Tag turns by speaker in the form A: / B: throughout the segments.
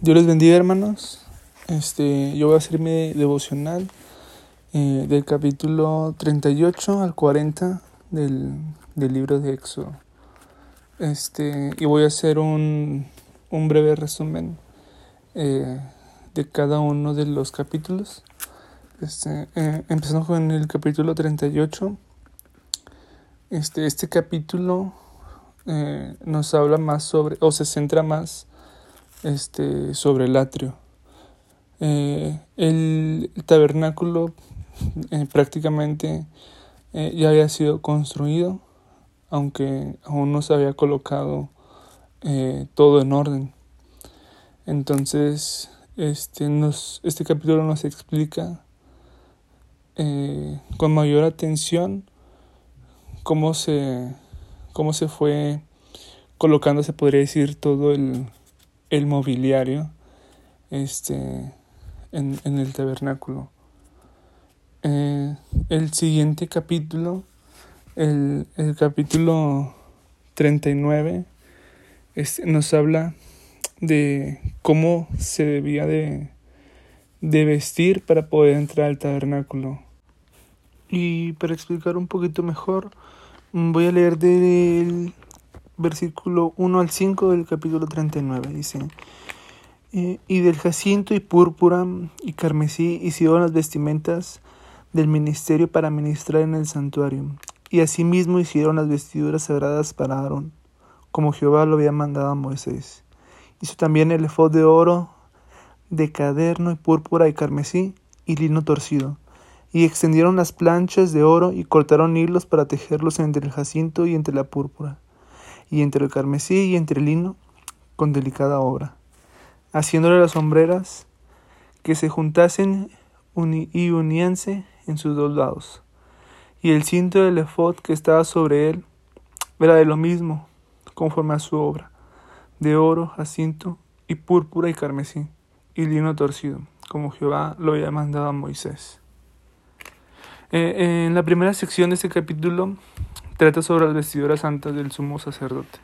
A: Dios les bendiga hermanos. Este, yo voy a hacer mi devocional eh, del capítulo 38 al 40 del, del libro de Éxodo. Este, y voy a hacer un, un breve resumen eh, de cada uno de los capítulos. Este, eh, con el capítulo 38. Este, este capítulo eh, nos habla más sobre, o se centra más este, sobre el atrio. Eh, el, tabernáculo eh, prácticamente eh, ya había sido construido, aunque aún no se había colocado todo en orden. Entonces, este, nos, este capítulo nos explica con mayor atención cómo se, cómo se fue colocando, se podría decir, todo el, el mobiliario este, en, en el tabernáculo. Eh, el siguiente capítulo, el, el capítulo 39, este, nos habla de cómo se debía de, de vestir para poder entrar al tabernáculo. Y para explicar un poquito mejor, voy a leer del versículo 1 al 5 del capítulo 39. Dice, eh, y del jacinto y púrpura y carmesí hicieron las vestimentas del ministerio para ministrar en el santuario. Y asimismo hicieron las vestiduras sagradas para Aarón, como Jehová lo había mandado a Moisés. Hizo también el efod de oro, de caderno y púrpura y carmesí y lino torcido. Y extendieron las planchas de oro y cortaron hilos para tejerlos entre el jacinto y entre la púrpura, y entre el carmesí y entre el lino, con delicada obra, haciéndole las sombreras que se juntasen y uníanse en sus dos lados. Y el cinto del efod que estaba sobre él era de lo mismo, conforme a su obra, de oro, jacinto y púrpura y carmesí, y lino torcido, como Jehová lo había mandado a Moisés. Eh, en la primera sección de este capítulo trata sobre las vestiduras santas del sumo sacerdote.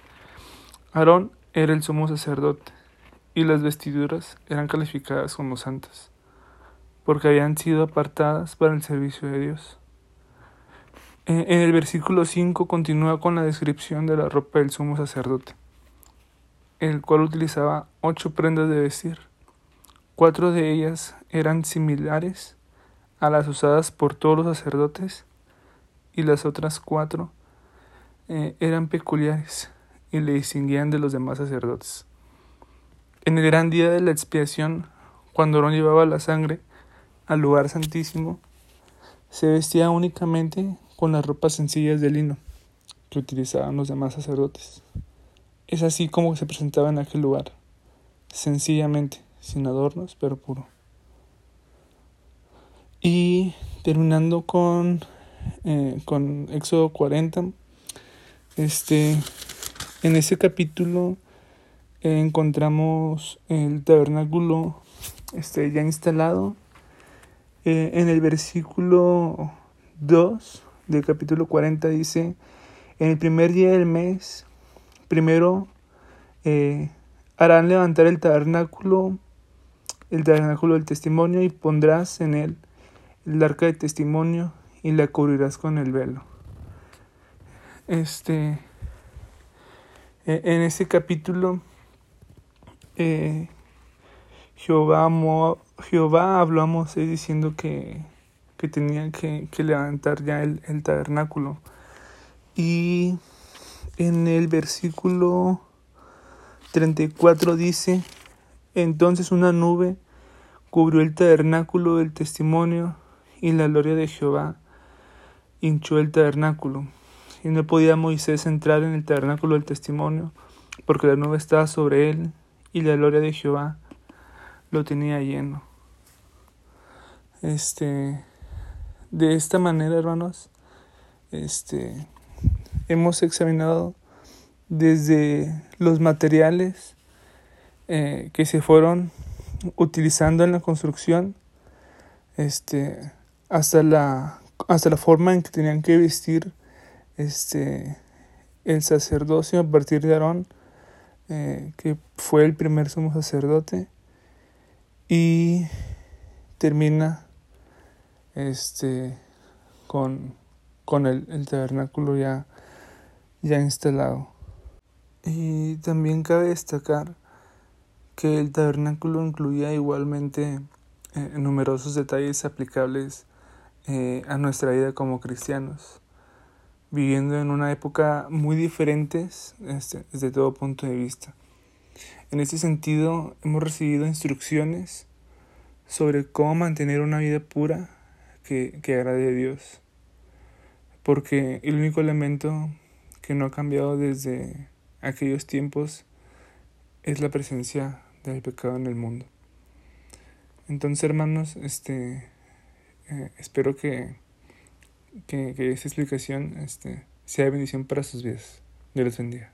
A: Aarón era el sumo sacerdote y las vestiduras eran calificadas como santas, porque habían sido apartadas para el servicio de Dios. Eh, en el versículo 5 continúa con la descripción de la ropa del sumo sacerdote, el cual utilizaba ocho prendas de vestir. Cuatro de ellas eran similares a las usadas por todos los sacerdotes y las otras cuatro eh, eran peculiares y le distinguían de los demás sacerdotes. En el gran día de la expiación, cuando Aarón llevaba la sangre al lugar santísimo, se vestía únicamente con las ropas sencillas de lino que utilizaban los demás sacerdotes. Es así como se presentaba en aquel lugar, sencillamente, sin adornos, pero puro. Y terminando con, eh, con Éxodo 40, este, en ese capítulo eh, encontramos el tabernáculo este, ya instalado. Eh, en el versículo 2 del capítulo 40 dice, en el primer día del mes, primero harán levantar el tabernáculo, el tabernáculo del testimonio y pondrás en él el arca de testimonio y la cubrirás con el velo. Este, en este capítulo, eh, Jehová, Jehová habló a Moisés diciendo que, que tenían que, que, levantar ya el, el tabernáculo. Y en el versículo 34 dice, entonces una nube cubrió el tabernáculo del testimonio y la gloria de Jehová hinchó el tabernáculo. Y no podía Moisés entrar en el tabernáculo del testimonio, porque la nube estaba sobre él, y la gloria de Jehová lo tenía lleno. Este, de esta manera, hermanos, este, hemos examinado desde los materiales eh, que se fueron utilizando en la construcción, este, hasta la, hasta la forma en que tenían que vestir este, el sacerdocio a partir de Aarón eh, que fue el primer sumo sacerdote y termina este con, con el, el, tabernáculo ya, ya instalado. Y también cabe destacar que el tabernáculo incluía igualmente eh, numerosos detalles aplicables eh, a nuestra vida como cristianos, viviendo en una época muy diferente este, desde todo punto de vista. En este sentido, hemos recibido instrucciones sobre cómo mantener una vida pura que, que agrade a Dios, porque el único elemento que no ha cambiado desde aquellos tiempos es la presencia del pecado en el mundo. Entonces, hermanos, este, eh, espero que, que, que, explicación este, sea bendición para sus vidas. Dios los bendiga.